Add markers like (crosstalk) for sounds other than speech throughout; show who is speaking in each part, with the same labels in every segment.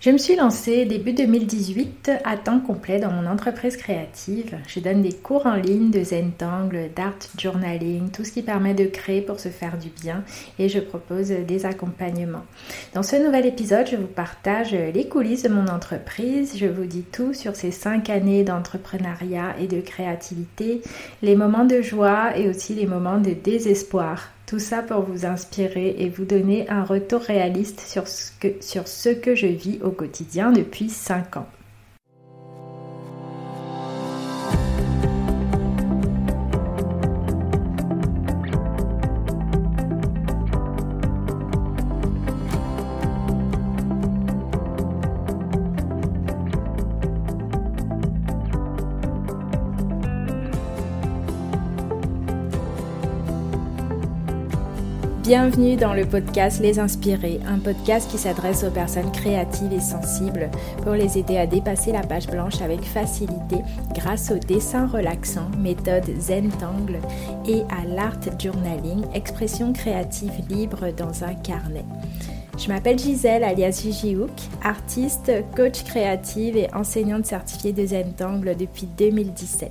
Speaker 1: Je me suis lancée début 2018 à temps complet dans mon entreprise créative. Je donne des cours en ligne de Zentangle, d'art journaling, tout ce qui permet de créer pour se faire du bien et je propose des accompagnements. Dans ce nouvel épisode, je vous partage les coulisses de mon entreprise. Je vous dis tout sur ces cinq années d'entrepreneuriat et de créativité, les moments de joie et aussi les moments de désespoir tout ça pour vous inspirer et vous donner un retour réaliste sur ce que, je vis au quotidien depuis 5 ans. Bienvenue dans le podcast Les Inspirés, un podcast qui s'adresse aux personnes créatives et sensibles pour les aider à dépasser la page blanche avec facilité grâce au dessin relaxant, méthode Zentangle et à l'art journaling, expression créative libre dans un carnet. Je m'appelle Gisèle alias Gigi Hook, artiste, coach créative et enseignante certifiée de Zentangle depuis 2017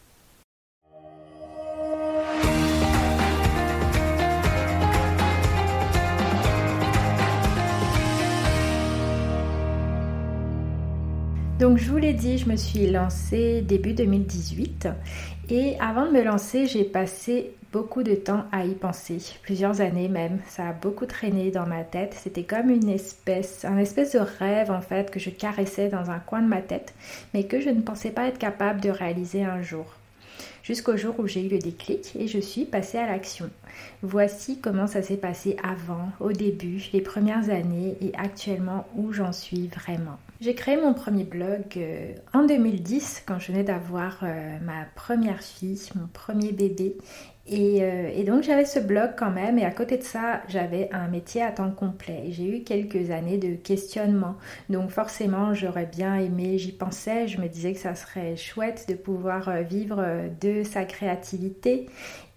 Speaker 1: Donc je vous l'ai dit, je me suis lancée début 2018 et avant de me lancer, j'ai passé beaucoup de temps à y penser, plusieurs années même. Ça a beaucoup traîné dans ma tête. C'était comme une espèce, un espèce de rêve en fait que je caressais dans un coin de ma tête, mais que je ne pensais pas être capable de réaliser un jour jusqu'au jour où j'ai eu le déclic et je suis passée à l'action. Voici comment ça s'est passé avant, au début, les premières années et actuellement où j'en suis vraiment. J'ai créé mon premier blog euh, en 2010 quand je venais d'avoir euh, ma première fille, mon premier bébé euh, et, donc j'avais ce blog quand même et à côté de ça j'avais un métier à temps complet. J'ai eu quelques années de questionnement. Donc forcément j'aurais bien aimé, j'y pensais, je me disais que ça serait chouette de pouvoir euh, vivre euh, de sa créativité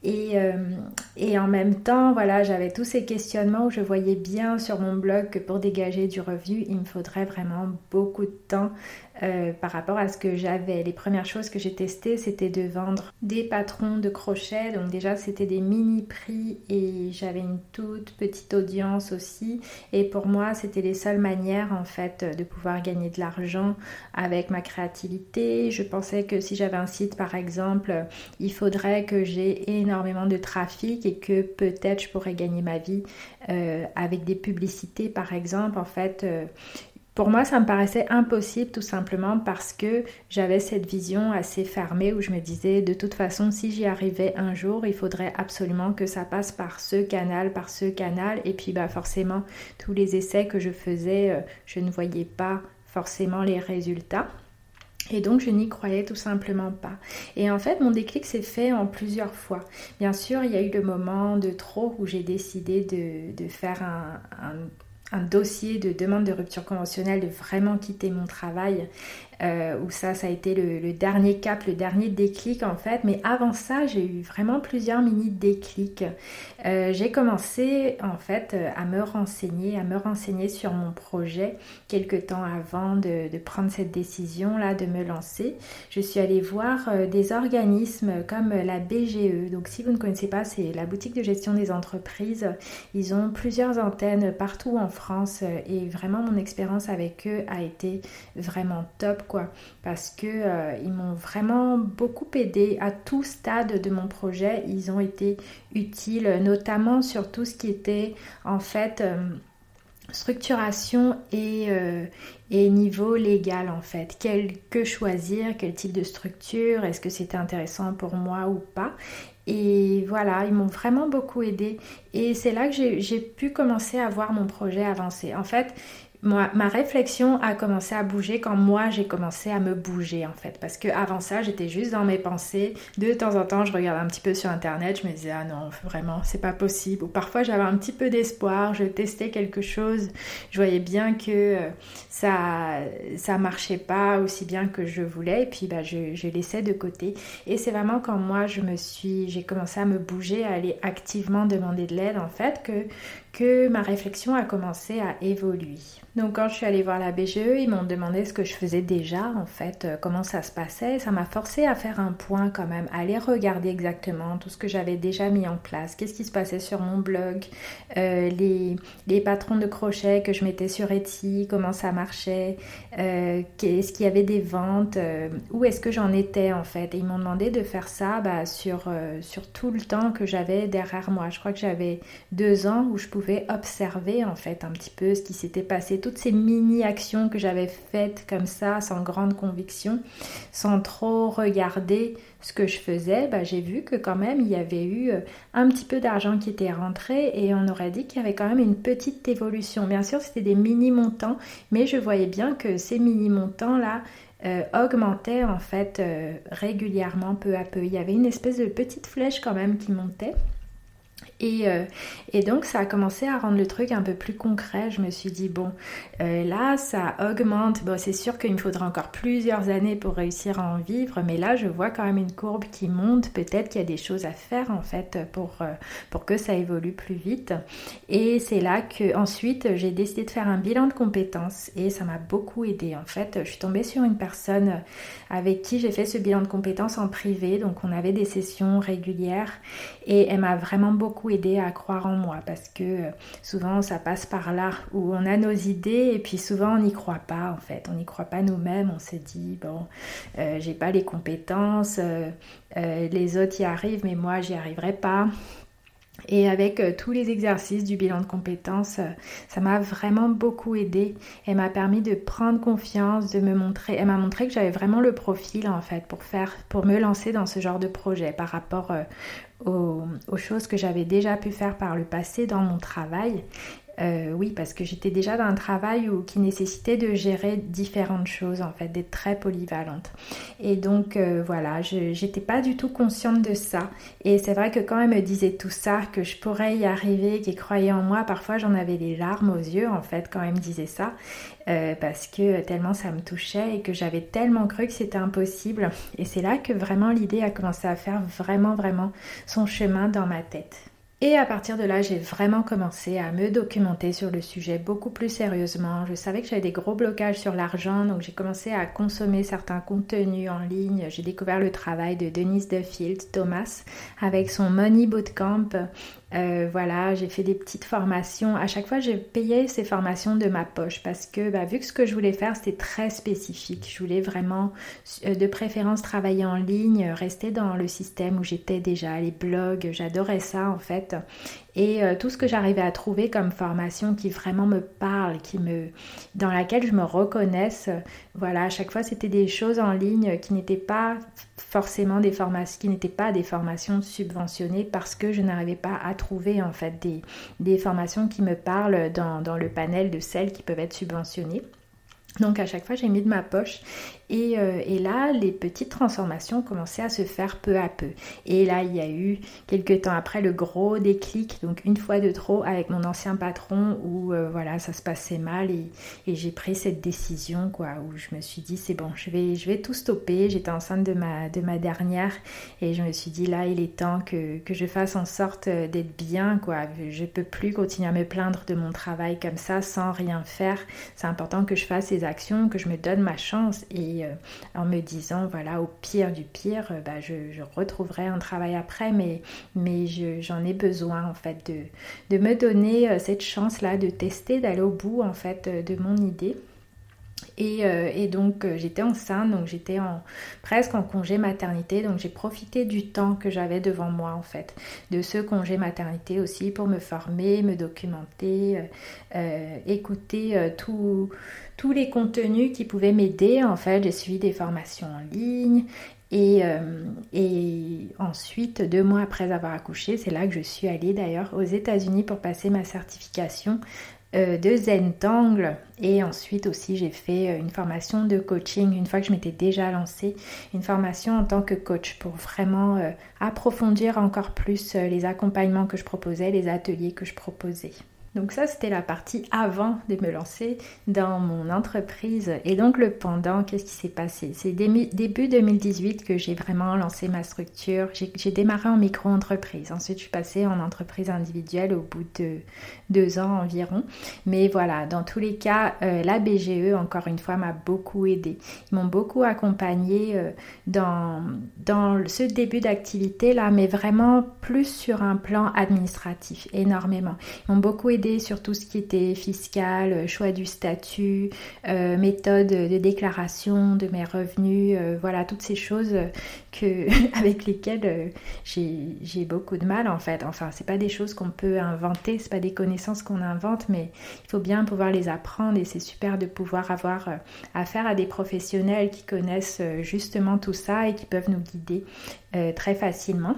Speaker 1: et, et, en même temps, voilà, j'avais tous ces questionnements où je voyais bien sur mon blog que pour dégager du revenu, il me faudrait vraiment beaucoup de temps euh, par rapport à ce que j'avais. Les premières choses que j'ai testées, c'était de vendre des patrons de crochet. Donc déjà, c'était des mini prix et j'avais une toute petite audience aussi. Et pour moi, c'était les seules manières en fait de pouvoir gagner de l'argent avec ma créativité. Je pensais que si j'avais un site par exemple, il faudrait que j'ai énormément de trafic et que peut-être je pourrais gagner ma vie euh, avec des publicités par exemple. En fait, euh, pour moi, ça me paraissait impossible tout simplement parce que j'avais cette vision assez fermée où je me disais de toute façon, si j'y arrivais un jour, il faudrait absolument que ça passe par ce canal, par ce canal. Et puis, bah, forcément, tous les essais que je faisais, euh, je ne voyais pas forcément les résultats. Et donc je n'y croyais tout simplement pas. Et en fait, mon déclic s'est fait en plusieurs fois. Bien sûr, il y a eu le moment de trop où j'ai décidé de, faire un, dossier de demande de rupture conventionnelle, de vraiment quitter mon travail euh, où ça, ça a été le, dernier cap, le dernier déclic en fait. Mais avant ça, j'ai eu vraiment plusieurs mini déclics. Euh, j'ai commencé en fait euh, à me renseigner, à me renseigner sur mon projet quelques temps avant de, prendre cette décision là, de me lancer. Je suis allée voir des organismes comme la BGE. Donc, si vous ne connaissez pas, c'est la boutique de gestion des entreprises. Ils ont plusieurs antennes partout en France et vraiment mon expérience avec eux a été vraiment top parce que euh, ils m'ont vraiment beaucoup aidé à tout stade de mon projet. Ils ont été utiles, notamment sur tout ce qui était en fait euh, structuration et, euh, et, niveau légal en fait. Quel que choisir, quel type de structure, est-ce que c'était intéressant pour moi ou pas. Et voilà, ils m'ont vraiment beaucoup aidé. Et c'est là que j'ai pu commencer à voir mon projet avancer. En fait, ma réflexion a commencé à bouger quand moi j'ai commencé à me bouger en fait. Parce que avant ça, j'étais juste dans mes pensées. De temps en temps, je regardais un petit peu sur internet, je me disais ah non, vraiment, c'est pas possible. Ou parfois j'avais un petit peu d'espoir, je testais quelque chose, je voyais bien que euh, ça ça marchait pas aussi bien que je voulais et puis bah, je, je laissais de côté. Et c'est vraiment quand moi je me suis, j'ai commencé à me bouger, à aller activement demander de l'aide en fait que que ma réflexion a commencé à évoluer. Donc quand je suis allée voir la BGE, ils m'ont demandé ce que je faisais déjà, en fait, euh, comment ça se passait. Ça m'a forcé à faire un point quand même, à aller regarder exactement tout ce que j'avais déjà mis en place, qu'est-ce qui se passait sur mon blog, euh, les, les, patrons de crochet que je mettais sur Etsy, comment ça marchait, euh, est-ce qu'il y avait des ventes, où est-ce que j'en étais en fait. Et ils m'ont demandé de faire ça bah, sur, sur tout le temps que j'avais derrière moi. Je crois que j'avais deux ans où je pouvais observer en fait un petit peu ce qui s'était passé toutes ces mini-actions que j'avais faites comme ça, sans grande conviction, sans trop regarder ce que je faisais, bah, j'ai vu que quand même il y avait eu euh, un petit peu d'argent qui était rentré et on aurait dit qu'il y avait quand même une petite évolution. Bien sûr, c'était des mini-montants, mais je voyais bien que ces mini-montants-là euh, augmentaient en fait euh, régulièrement, peu à peu. Il y avait une espèce de petite flèche quand même qui montait. Euh, et, donc ça a commencé à rendre le truc un peu plus concret. Je me suis dit, bon, euh, là ça augmente. Bon, c'est sûr qu'il me faudra encore plusieurs années pour réussir à en vivre, mais là je vois quand même une courbe qui monte. Peut-être qu'il y a des choses à faire en fait pour, euh, pour que ça évolue plus vite. Et c'est là que ensuite j'ai décidé de faire un bilan de compétences et ça m'a beaucoup aidé. En fait, je suis tombée sur une personne avec qui j'ai fait ce bilan de compétences en privé. Donc on avait des sessions régulières et elle m'a vraiment beaucoup aidé à croire en moi parce que euh, souvent ça passe par là où on a nos idées et puis souvent on n'y croit pas en fait. On n'y croit pas nous-mêmes. On s'est dit bon, euh, j'ai pas les compétences, euh, les autres y arrivent mais moi j'y arriverai pas. Et avec euh, tous les exercices du bilan de compétences, euh, ça m'a vraiment beaucoup aidé. Elle m'a permis de prendre confiance, de me montrer. Elle m'a montré que j'avais vraiment le profil en fait pour me lancer dans ce genre de projet par rapport euh, aux, choses que j'avais déjà pu faire par le passé dans mon travail euh, oui, parce que j'étais déjà dans un travail qui nécessitait de gérer différentes choses, en fait, d'être très polyvalente. Et donc, euh, voilà, je n'étais pas du tout consciente de ça. Et c'est vrai que quand elle me disait tout ça, que je pourrais y arriver, qu'elle croyait en moi, parfois j'en avais les larmes aux yeux, en fait, quand elle me disait ça, euh, parce que tellement ça me touchait et que j'avais tellement cru que c'était impossible. Et c'est là que vraiment l'idée a commencé à faire vraiment, vraiment son chemin dans ma tête. Et à partir de là, j'ai vraiment commencé à me documenter sur le sujet beaucoup plus sérieusement. Je savais que j'avais des gros blocages sur l'argent, donc j'ai commencé à consommer certains contenus en ligne. J'ai découvert le travail de Denise Duffield Thomas avec son Money Bootcamp euh, voilà, j'ai fait des petites formations. À chaque fois, j'ai payé ces formations de ma poche parce que bah, vu que ce que je voulais faire, c'était très spécifique. Je voulais vraiment, euh, de préférence, travailler en ligne, rester dans le système où j'étais déjà, les blogs. J'adorais ça en fait et euh, tout ce que j'arrivais à trouver comme formation qui vraiment me parle, qui me, dans laquelle je me reconnaisse, voilà, à chaque fois c'était des choses en ligne qui n'étaient pas forcément des formations, qui n'étaient pas des formations subventionnées parce que je n'arrivais pas à trouver en fait des, formations qui me parlent dans le panel de celles qui peuvent être subventionnées. Donc à chaque fois j'ai mis de ma poche euh, et, là, les petites transformations commençaient à se faire peu à peu. Et là, il y a eu quelques temps après le gros déclic, donc une fois de trop avec mon ancien patron où euh, voilà, ça se passait mal et, j'ai pris cette décision quoi, où je me suis dit c'est bon, je vais, je vais tout stopper. J'étais enceinte de ma, de ma dernière et je me suis dit là, il est temps que, que je fasse en sorte euh, d'être bien quoi. Je peux plus continuer à me plaindre de mon travail comme ça sans rien faire. C'est important que je fasse actions, que je me donne ma chance. Et euh, en me disant voilà au pire du pire euh, bah, je, retrouverai un travail après. Mais, mais j'en ai besoin en fait de, me donner euh, cette chance là de tester d'aller au bout en fait de mon idée et, donc j'étais enceinte, donc j'étais presque en congé maternité, donc j'ai profité du temps que j'avais devant moi en fait, de ce congé maternité aussi pour me former, me documenter, écouter tout, tous les contenus qui pouvaient m'aider. En fait, j'ai suivi des formations en ligne. Et, euh, ensuite, deux mois après avoir accouché, c'est là que je suis allée d'ailleurs aux États-Unis pour passer ma certification euh, de Zentangle et ensuite aussi j'ai fait euh, une formation de coaching une fois que je m'étais déjà lancée, une formation en tant que coach pour vraiment approfondir encore plus les accompagnements que je proposais, les ateliers que je proposais. Donc ça, c'était la partie avant de me lancer dans mon entreprise. Et donc le pendant, qu'est-ce qui s'est passé? C'est début 2018 que j'ai vraiment lancé ma structure. J'ai démarré en micro-entreprise. Ensuite, je suis passée en entreprise individuelle au bout de deux ans environ. Mais voilà, dans tous les cas, euh, la BGE, encore une fois, m'a beaucoup aidé. Ils m'ont beaucoup accompagné euh, dans, dans ce début d'activité là, mais vraiment plus sur un plan administratif, énormément. Ils m'ont beaucoup sur tout ce qui était fiscal, euh, choix du statut, euh, méthode de déclaration de mes revenus, euh, voilà, toutes ces choses (laughs) avec lesquelles j'ai beaucoup de mal en fait. Enfin, c'est pas des choses qu'on peut inventer, c'est pas des connaissances qu'on invente, mais il faut bien pouvoir les apprendre et c'est super de pouvoir avoir affaire à des professionnels qui connaissent justement tout ça et qui peuvent nous guider très facilement.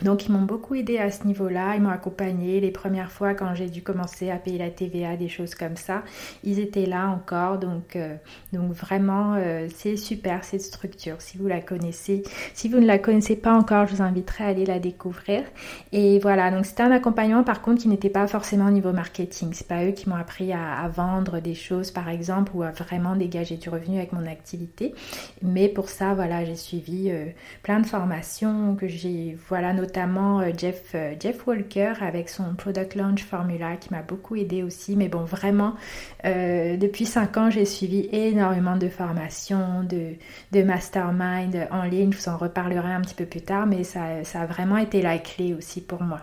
Speaker 1: Donc ils m'ont beaucoup aidé à ce niveau-là, ils m'ont accompagné les premières fois quand j'ai dû commencer à payer la TVA, des choses comme ça. Ils étaient là encore, donc, euh, donc vraiment euh, c'est super cette structure. Si vous la connaissez, si vous ne la connaissez pas encore, je vous inviterai à aller la découvrir. Et voilà, donc c'était un accompagnement par contre qui n'était pas forcément au niveau marketing. C'est pas eux qui m'ont appris à, vendre des choses par exemple ou à vraiment dégager du revenu avec mon activité. Mais pour ça, voilà, j'ai suivi euh, plein de formations que j'ai, voilà, notamment euh, Jeff, euh, Jeff Walker avec son Product Launch Formula qui m'a beaucoup aidé aussi. Mais bon, vraiment, euh, depuis 5 ans, j'ai suivi énormément de formations, de, de mastermind en ligne. Je vous en reparlerai un petit peu plus tard, mais ça a vraiment été la clé aussi pour moi.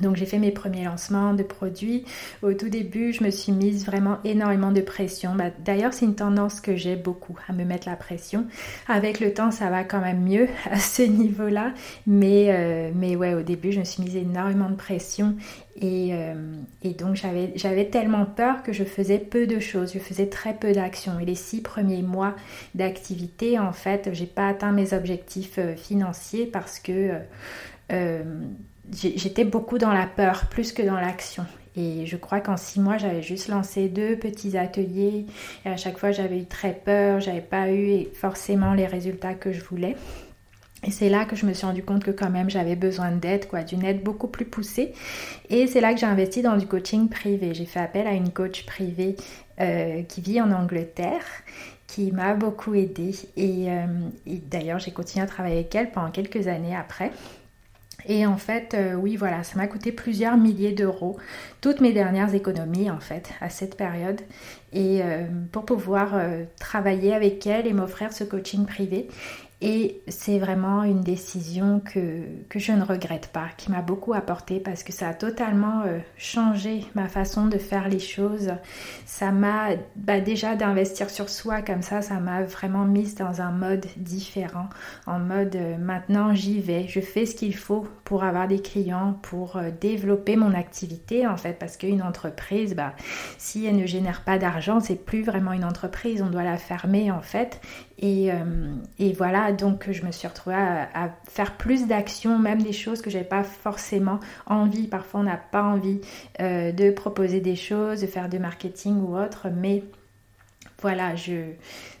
Speaker 1: Donc j'ai fait mes premiers lancements de produits. Au tout début, je me suis mise vraiment énormément de pression. Bah, d'ailleurs, c'est une tendance que j'ai beaucoup à me mettre la pression. Avec le temps, ça va quand même mieux (laughs) à ce niveau-là. Mais, euh, mais ouais, au début, je me suis mise énormément de pression. Et, euh, et donc j'avais tellement peur que je faisais peu de choses. Je faisais très peu d'actions. Et les six premiers mois d'activité, en fait, j'ai pas atteint mes objectifs euh, financiers parce que j'étais beaucoup dans la peur plus que dans l'action. Et je crois qu'en six mois, j'avais juste lancé deux petits ateliers. Et à chaque fois, j'avais eu très peur. J'avais pas eu forcément les résultats que je voulais. Et c'est là que je me suis rendu compte que quand même j'avais besoin d'aide, quoi, d'une aide beaucoup plus poussée. Et c'est là que j'ai investi dans du coaching privé. J'ai fait appel à une coach privée euh, qui vit en Angleterre qui m'a beaucoup aidée. Euh, et d'ailleurs, j'ai continué à travailler avec elle pendant quelques années après. Et en fait, euh, oui, voilà, ça m'a coûté plusieurs milliers d'euros, toutes mes dernières économies en fait, à cette période. Et euh, pour pouvoir euh, travailler avec elle et m'offrir ce coaching privé. Et c'est vraiment une décision que, je ne regrette pas, qui m'a beaucoup apporté parce que ça a totalement euh, changé ma façon de faire les choses. Ça m'a bah déjà d'investir sur soi comme ça, ça m'a vraiment mise dans un mode différent, en mode euh, maintenant j'y vais, je fais ce qu'il faut pour avoir des clients, pour euh, développer mon activité en fait, parce qu'une entreprise, bah, si elle ne génère pas d'argent, c'est plus vraiment une entreprise, on doit la fermer en fait. Et, et voilà, donc je me suis retrouvée à, faire plus d'actions, même des choses que j'avais pas forcément envie. Parfois, on n'a pas envie euh, de proposer des choses, de faire du marketing ou autre, mais voilà, je,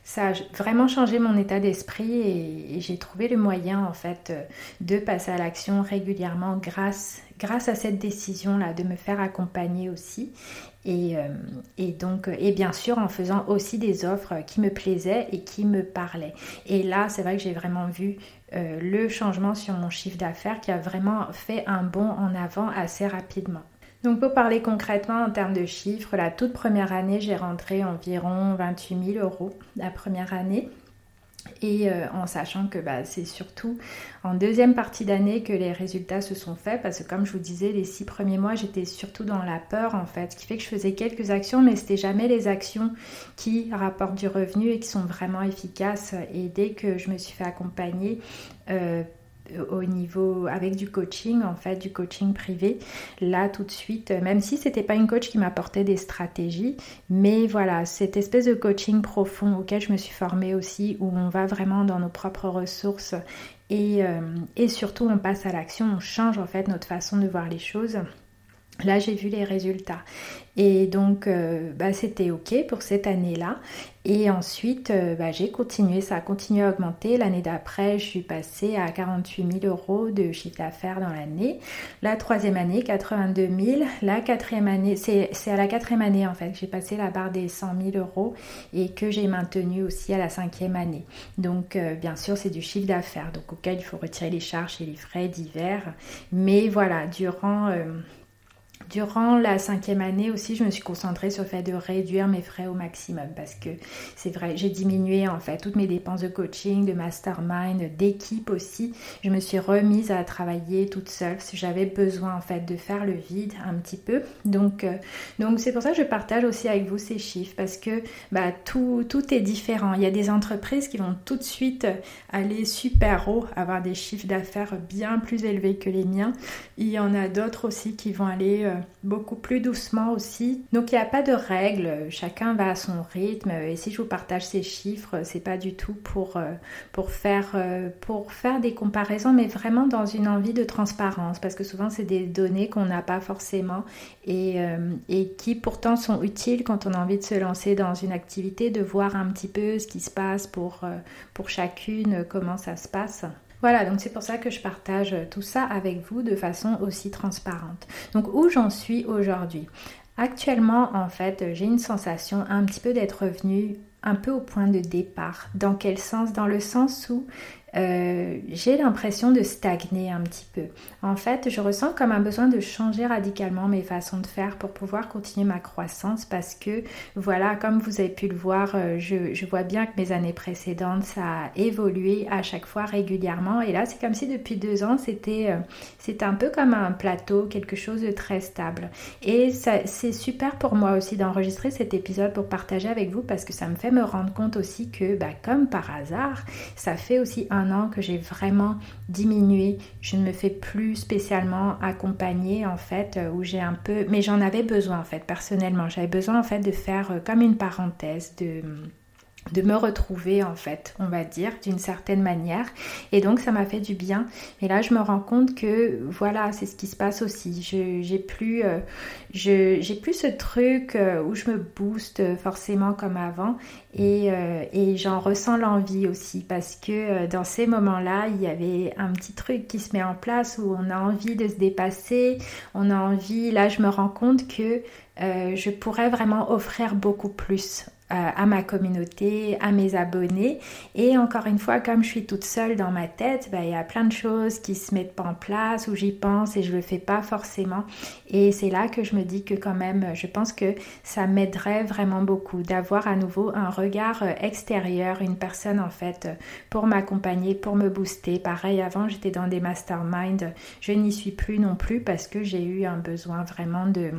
Speaker 1: ça a vraiment changé mon état d'esprit et, j'ai trouvé le moyen en fait euh, de passer à l'action régulièrement grâce, à cette décision là de me faire accompagner aussi. Et, euh, donc et bien sûr en faisant aussi des offres qui me plaisaient et qui me parlaient. Et là c'est vrai que j'ai vraiment vu euh, le changement sur mon chiffre d'affaires qui a vraiment fait un bond en avant assez rapidement donc pour parler concrètement en termes de chiffres, la toute première année, j'ai rentré environ 28 000 euros la première année. Et euh, en sachant que bah, c'est surtout en deuxième partie d'année que les résultats se sont faits, parce que comme je vous disais, les six premiers mois, j'étais surtout dans la peur en fait, ce qui fait que je faisais quelques actions, mais c'était jamais les actions qui rapportent du revenu et qui sont vraiment efficaces. Et dès que je me suis fait accompagner, euh, au niveau avec du coaching en fait du coaching privé. Là tout de suite même si c'était pas une coach qui m'apportait des stratégies mais voilà cette espèce de coaching profond auquel je me suis formée aussi où on va vraiment dans nos propres ressources et, euh, et surtout on passe à l'action on change en fait notre façon de voir les choses Là, j'ai vu les résultats. Et donc, euh, bah, c'était OK pour cette année-là. Et ensuite, euh, bah, j'ai continué, ça a continué à augmenter. L'année d'après, je suis passée à 48 000 euros de chiffre d'affaires dans l'année. La troisième année, 82 000. La quatrième année, c'est à la quatrième année en fait que j'ai passé la barre des 100 000 euros et que j'ai maintenu aussi à la cinquième année. Donc, euh, bien sûr, c'est du chiffre d'affaires, donc auquel il faut retirer les charges et les frais divers. Mais voilà, durant... Durant la cinquième année aussi, je me suis concentrée sur le fait de réduire mes frais au maximum parce que c'est vrai, j'ai diminué en fait toutes mes dépenses de coaching, de mastermind, d'équipe aussi. Je me suis remise à travailler toute seule que j'avais besoin en fait de faire le vide un petit peu. Donc, euh, donc c'est pour ça que je partage aussi avec vous ces chiffres parce que bah, tout, tout est différent. Il y a des entreprises qui vont tout de suite aller super haut, avoir des chiffres d'affaires bien plus élevés que les miens. Il y en a d'autres aussi qui vont aller euh, beaucoup plus doucement aussi. Donc il n'y a pas de règles, chacun va à son rythme et si je vous partage ces chiffres, c'est pas du tout pour, euh, pour, faire, euh, pour faire des comparaisons, mais vraiment dans une envie de transparence parce que souvent c'est des données qu'on n'a pas forcément et, euh, et qui pourtant sont utiles quand on a envie de se lancer dans une activité, de voir un petit peu ce qui se passe pour, pour chacune, comment ça se passe. Voilà, donc c'est pour ça que je partage tout ça avec vous de façon aussi transparente. Donc où j'en suis aujourd'hui? Actuellement, en fait, j'ai une sensation un petit peu d'être revenue un peu au point de départ. Dans quel sens? Dans le sens où euh, j'ai l'impression de stagner un petit peu. En fait, je ressens comme un besoin de changer radicalement mes façons de faire pour pouvoir continuer ma croissance parce que, voilà, comme vous avez pu le voir, euh, je, vois bien que mes années précédentes, ça a évolué à chaque fois régulièrement. Et là, c'est comme si depuis deux ans, c'était euh, un peu comme un plateau, quelque chose de très stable. Et c'est super pour moi aussi d'enregistrer cet épisode pour partager avec vous parce que ça me fait me rendre compte aussi que, bah, comme par hasard, ça fait aussi un que j'ai vraiment diminué. Je ne me fais plus spécialement accompagner en fait, euh, où j'ai un peu... Mais j'en avais besoin en fait, personnellement. J'avais besoin en fait de faire euh, comme une parenthèse, de de me retrouver en fait, on va dire, d'une certaine manière. Et donc ça m'a fait du bien. Et là, je me rends compte que voilà, c'est ce qui se passe aussi. Je j'ai plus, euh, j'ai plus ce truc euh, où je me booste forcément comme avant. Et, euh, et j'en ressens l'envie aussi parce que dans ces moments-là, il y avait un petit truc qui se met en place où on a envie de se dépasser. On a envie. Là, je me rends compte que je pourrais vraiment offrir beaucoup plus euh, à ma communauté, à mes abonnés. Et encore une fois, comme je suis toute seule dans ma tête, bah, il y a plein de choses qui se mettent pas en place où j'y pense et je le fais pas forcément. Et c'est là que je me dis que quand même, je pense que ça m'aiderait vraiment beaucoup d'avoir à nouveau un regard euh, extérieur, une personne en fait pour m'accompagner, pour me booster. Pareil, avant j'étais dans des masterminds, je n'y suis plus non plus parce que j'ai eu un besoin vraiment de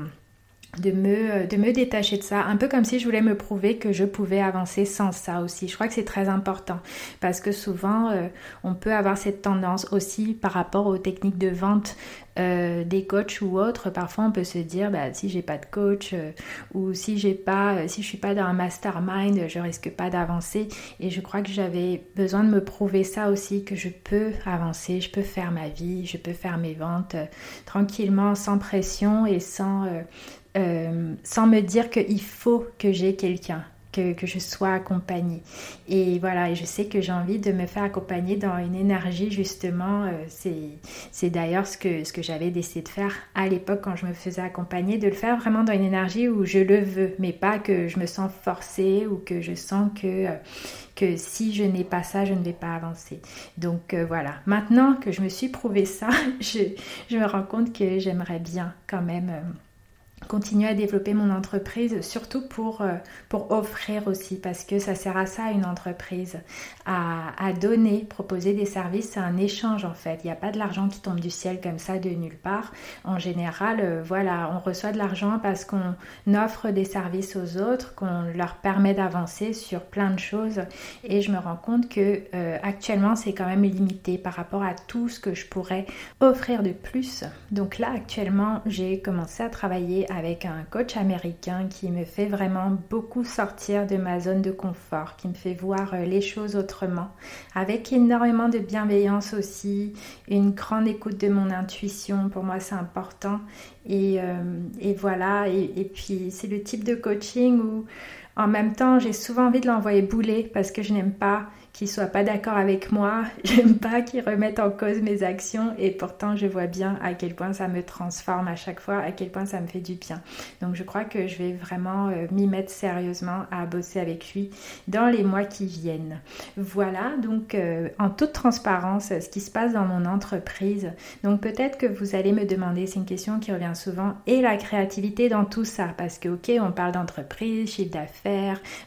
Speaker 1: de me, de me détacher de ça, un peu comme si je voulais me prouver que je pouvais avancer sans ça aussi. Je crois que c'est très important parce que souvent euh, on peut avoir cette tendance aussi par rapport aux techniques de vente euh, des coachs ou autres. Parfois on peut se dire bah, si j'ai pas de coach euh, ou si j'ai pas, je suis pas dans un mastermind, je risque pas d'avancer. Et je crois que j'avais besoin de me prouver ça aussi que je peux avancer, je peux faire ma vie, je peux faire mes ventes tranquillement, sans pression et sans euh, sans me dire qu'il faut que j'ai quelqu'un, que, que, je sois accompagnée. Et voilà, et je sais que j'ai envie de me faire accompagner dans une énergie justement, euh, c'est d'ailleurs ce que, ce que j'avais décidé de faire à l'époque quand je me faisais accompagner, de le faire vraiment dans une énergie où je le veux, mais pas que je me sens forcée ou que je sens que... Euh, que si je n'ai pas ça, je ne vais pas avancer. Donc voilà, maintenant que je me suis prouvé ça, (laughs) je, je me rends compte que j'aimerais bien quand même continuer à développer mon entreprise, surtout pour, euh, pour offrir aussi, parce que ça sert à ça une entreprise, à, à donner, proposer des services, c'est un échange en fait. Il n'y a pas de l'argent qui tombe du ciel comme ça de nulle part. En général, euh, voilà, on reçoit de l'argent parce qu'on offre des services aux autres, qu'on leur permet d'avancer sur plein de choses. Et je me rends compte que euh, actuellement, c'est quand même limité par rapport à tout ce que je pourrais offrir de plus. Donc là, actuellement, j'ai commencé à travailler avec un coach américain qui me fait vraiment beaucoup sortir de ma zone de confort, qui me fait voir euh, les choses autrement, avec énormément de bienveillance aussi, une grande écoute de mon intuition, pour moi c'est important, Et, et voilà, et, et puis c'est le type de coaching où en même temps j'ai souvent envie de l'envoyer bouler parce que je n'aime pas qui soit pas d'accord avec moi, (laughs) j'aime pas qu'ils remettent en cause mes actions et pourtant je vois bien à quel point ça me transforme à chaque fois, à quel point ça me fait du bien. Donc je crois que je vais vraiment euh, m'y mettre sérieusement à bosser avec lui dans les mois qui viennent. Voilà donc euh, en toute transparence ce qui se passe dans mon entreprise. Donc peut-être que vous allez me demander, c'est une question qui revient souvent, et la créativité dans tout ça? Parce que ok on parle d'entreprise, chiffre d'affaires,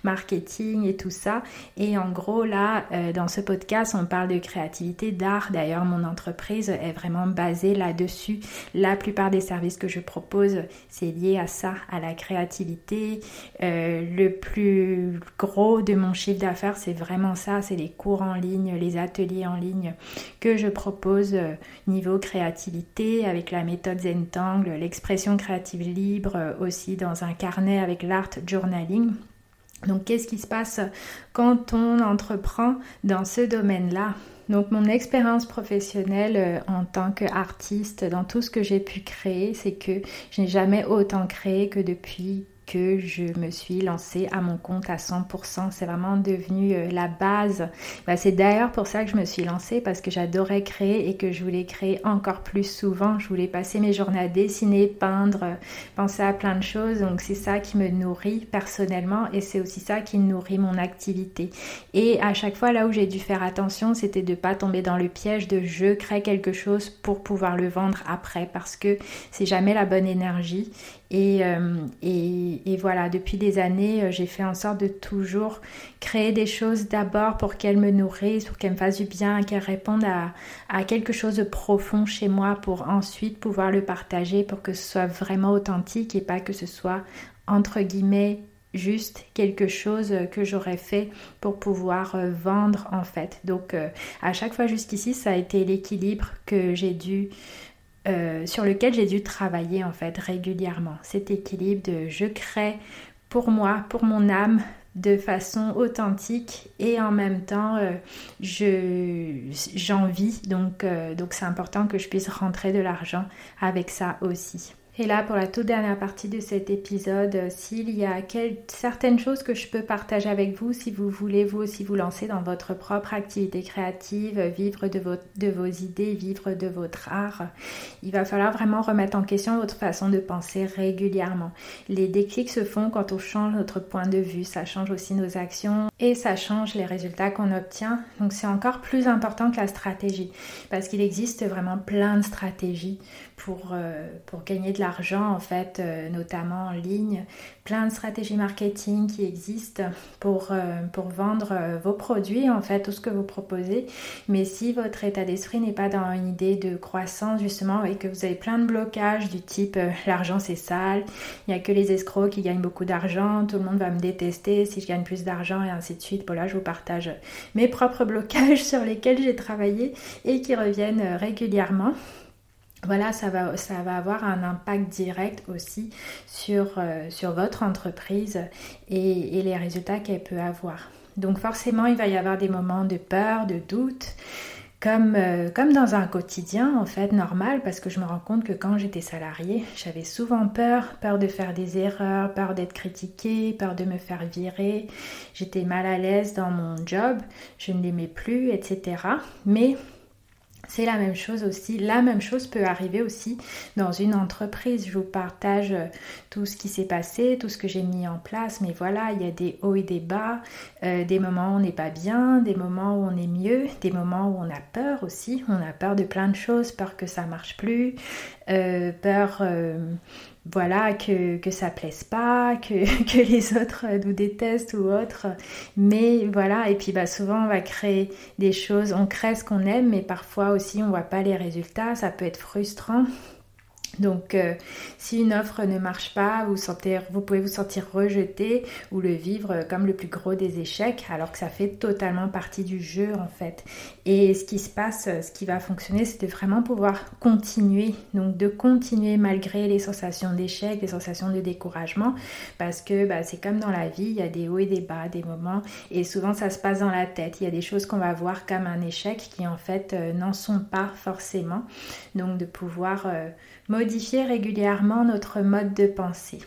Speaker 1: marketing et tout ça et en gros là euh, dans ce podcast, on parle de créativité, d'art. D'ailleurs, mon entreprise est vraiment basée là-dessus. La plupart des services que je propose, c'est lié à ça, à la créativité. Euh, le plus gros de mon chiffre d'affaires, c'est vraiment ça, c'est les cours en ligne, les ateliers en ligne que je propose euh, niveau créativité avec la méthode Zentangle, l'expression créative libre aussi dans un carnet avec l'art journaling. Donc qu'est-ce qui se passe quand on entreprend dans ce domaine-là? Donc mon expérience professionnelle euh, en tant qu'artiste dans tout ce que j'ai pu créer, c'est que je n'ai jamais autant créé que depuis que je me suis lancée à mon compte à 100%. C'est vraiment devenu euh, la base. Bah, c'est d'ailleurs pour ça que je me suis lancée parce que j'adorais créer et que je voulais créer encore plus souvent. Je voulais passer mes journées à dessiner, peindre, penser à plein de choses. Donc c'est ça qui me nourrit personnellement et c'est aussi ça qui nourrit mon activité. Et à chaque fois là où j'ai dû faire attention, c'était de pas tomber dans le piège de je crée quelque chose pour pouvoir le vendre après parce que c'est jamais la bonne énergie euh, et, et, voilà, depuis des années, euh, j'ai fait en sorte de toujours créer des choses d'abord pour qu'elles me nourrissent, pour qu'elles me fassent du bien, qu'elles répondent à, quelque chose de profond chez moi pour ensuite pouvoir le partager, pour que ce soit vraiment authentique et pas que ce soit entre guillemets juste quelque chose que j'aurais fait pour pouvoir euh, vendre en fait. Donc à chaque fois jusqu'ici, ça a été l'équilibre que j'ai dû euh, sur lequel j'ai dû travailler en fait régulièrement. Cet équilibre de je crée pour moi, pour mon âme, de façon authentique et en même temps euh, j'en euh, donc c'est important que je puisse rentrer de l'argent avec ça aussi. Et là, pour la toute dernière partie de cet épisode, euh, s'il y a certaines choses que je peux partager avec vous, si vous voulez vous aussi vous lancer dans votre propre activité créative, vivre de, de vos idées, vivre de votre art, il va falloir vraiment remettre en question votre façon de penser régulièrement. Les déclics se font quand on change notre point de vue, ça change aussi nos actions et ça change les résultats qu'on obtient. Donc c'est encore plus important que la stratégie parce qu'il existe vraiment plein de stratégies pour, euh, pour gagner de l'argent en fait, euh, notamment en ligne. Plein de stratégies marketing qui existent pour, euh, pour vendre vos produits en fait, tout ce que vous proposez. Mais si votre état d'esprit n'est pas dans une idée de croissance justement et que vous avez plein de blocages du type l'argent c'est sale, il n'y a que les escrocs qui gagnent beaucoup d'argent, tout le monde va me détester si je gagne plus d'argent et ainsi de suite. Voilà, je vous partage mes propres blocages (laughs) sur lesquels j'ai travaillé et qui reviennent régulièrement voilà, ça va, ça va avoir un impact direct aussi sur, euh, sur votre entreprise et, les résultats qu'elle peut avoir. Donc forcément, il va y avoir des moments de peur, de doute, comme, euh, comme dans un quotidien en fait normal, parce que je me rends compte que quand j'étais salariée, j'avais souvent peur, peur de faire des erreurs, peur d'être critiquée, peur de me faire virer, j'étais mal à l'aise dans mon job, je ne l'aimais plus, etc. Mais c'est la même chose aussi. La même chose peut arriver aussi dans une entreprise. Je vous partage euh, tout ce qui s'est passé, tout ce que j'ai mis en place. Mais voilà, il y a des hauts et des bas, euh, des moments où on n'est pas bien, des moments où on est mieux, des moments où on a peur aussi. On a peur de plein de choses, peur que ça marche plus, euh, peur voilà, que, que ça plaise pas, que, (laughs) que, les autres nous détestent ou autre. Mais voilà, et puis bah, souvent on va créer des choses, on crée ce qu'on aime, mais parfois aussi on voit pas les résultats, ça peut être frustrant. Donc, euh, si une offre ne marche pas, vous, pouvez vous sentir rejeté ou le vivre comme le plus gros des échecs, alors que ça fait totalement partie du jeu en fait. Et ce qui se passe, ce qui va fonctionner, c'est de vraiment pouvoir continuer. Donc, de continuer malgré les sensations d'échec, les sensations de découragement, parce que bah, c'est comme dans la vie, il y a des hauts et des bas, des moments, et souvent ça se passe dans la tête. Il y a des choses qu'on va voir comme un échec qui en fait euh, n'en sont pas forcément. Donc, de pouvoir euh, modifier régulièrement notre mode de pensée.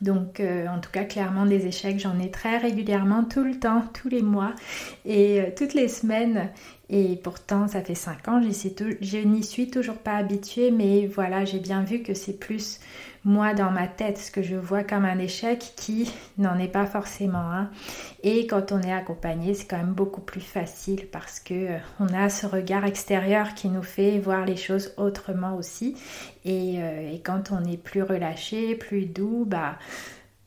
Speaker 1: Donc, euh, en tout cas, clairement, des échecs, j'en ai très régulièrement, tout le temps, tous les mois et euh, toutes les semaines. Et pourtant, ça fait 5 ans, je n'y suis toujours pas habituée, mais voilà, j'ai bien vu que c'est plus moi dans ma tête ce que je vois comme un échec qui n'en est pas forcément un. Et quand on est accompagné, c'est quand même beaucoup plus facile parce que euh, on a ce regard extérieur qui nous fait voir les choses autrement aussi. Et, euh, et quand on est plus relâché, plus doux, bah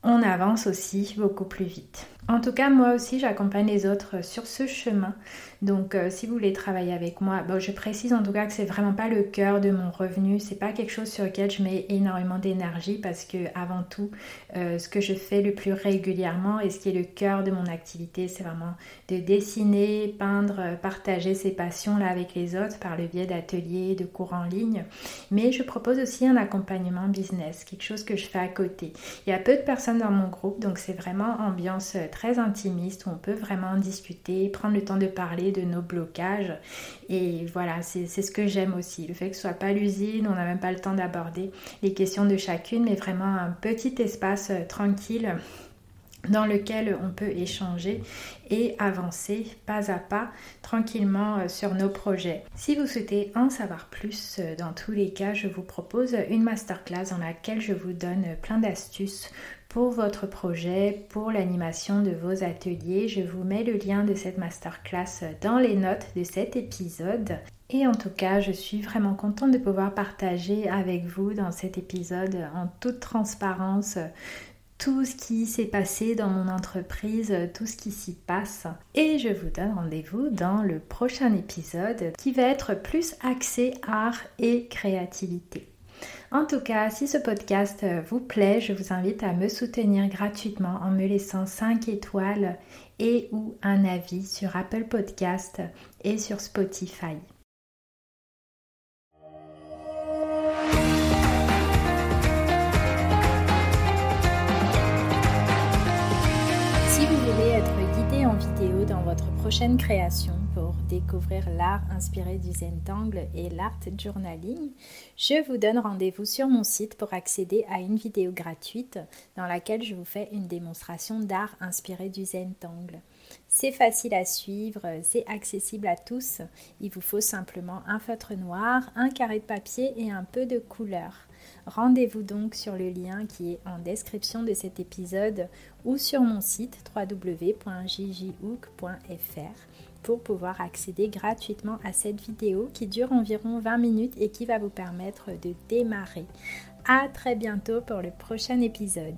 Speaker 1: on avance aussi beaucoup plus vite. En tout cas, moi aussi, j'accompagne les autres sur ce chemin. Donc, euh, si vous voulez travailler avec moi, je précise en tout cas que c'est vraiment pas le cœur de mon revenu. C'est pas quelque chose sur lequel je mets énormément d'énergie parce que, avant tout, euh, ce que je fais le plus régulièrement et ce qui est le cœur de mon activité, c'est vraiment de dessiner, peindre, euh, partager ces passions là avec les autres par le biais d'ateliers, de cours en ligne. Mais je propose aussi un accompagnement business, quelque chose que je fais à côté. Il y a peu de personnes dans mon groupe, donc c'est vraiment ambiance très intimiste où on peut vraiment discuter, prendre le temps de parler de nos blocages. Et voilà, c'est ce que j'aime aussi. Le fait que ce soit pas l'usine, on n'a même pas le temps d'aborder les questions de chacune, mais vraiment un petit espace euh, tranquille dans lequel on peut échanger et avancer pas à pas tranquillement euh, sur nos projets. Si vous souhaitez en savoir plus, euh, dans tous les cas, je vous propose une masterclass dans laquelle je vous donne plein d'astuces pour votre projet, pour l'animation de vos ateliers. Je vous mets le lien de cette masterclass dans les notes de cet épisode. Et en tout cas, je suis vraiment contente de pouvoir partager avec vous dans cet épisode en toute transparence tout ce qui s'est passé dans mon entreprise, tout ce qui s'y passe. Et je vous donne rendez-vous dans le prochain épisode qui va être plus axé art et créativité. En tout cas, si ce podcast vous plaît, je vous invite à me soutenir gratuitement en me laissant 5 étoiles et ou un avis sur Apple Podcast et sur Spotify. vidéo dans votre prochaine création découvrir l'art inspiré du Zentangle et l'art journaling, je vous donne rendez-vous sur mon site pour accéder à une vidéo gratuite dans laquelle je vous fais une démonstration d'art inspiré du Zentangle. C'est facile à suivre, c'est accessible à tous. Il vous faut simplement un feutre noir, un carré de papier et un peu de couleur. Rendez-vous donc sur le lien qui est en description de cet épisode ou sur mon site www.jjhook.fr pour pouvoir accéder gratuitement à cette vidéo qui dure environ 20 minutes et qui va vous permettre de démarrer. À très bientôt pour le prochain épisode.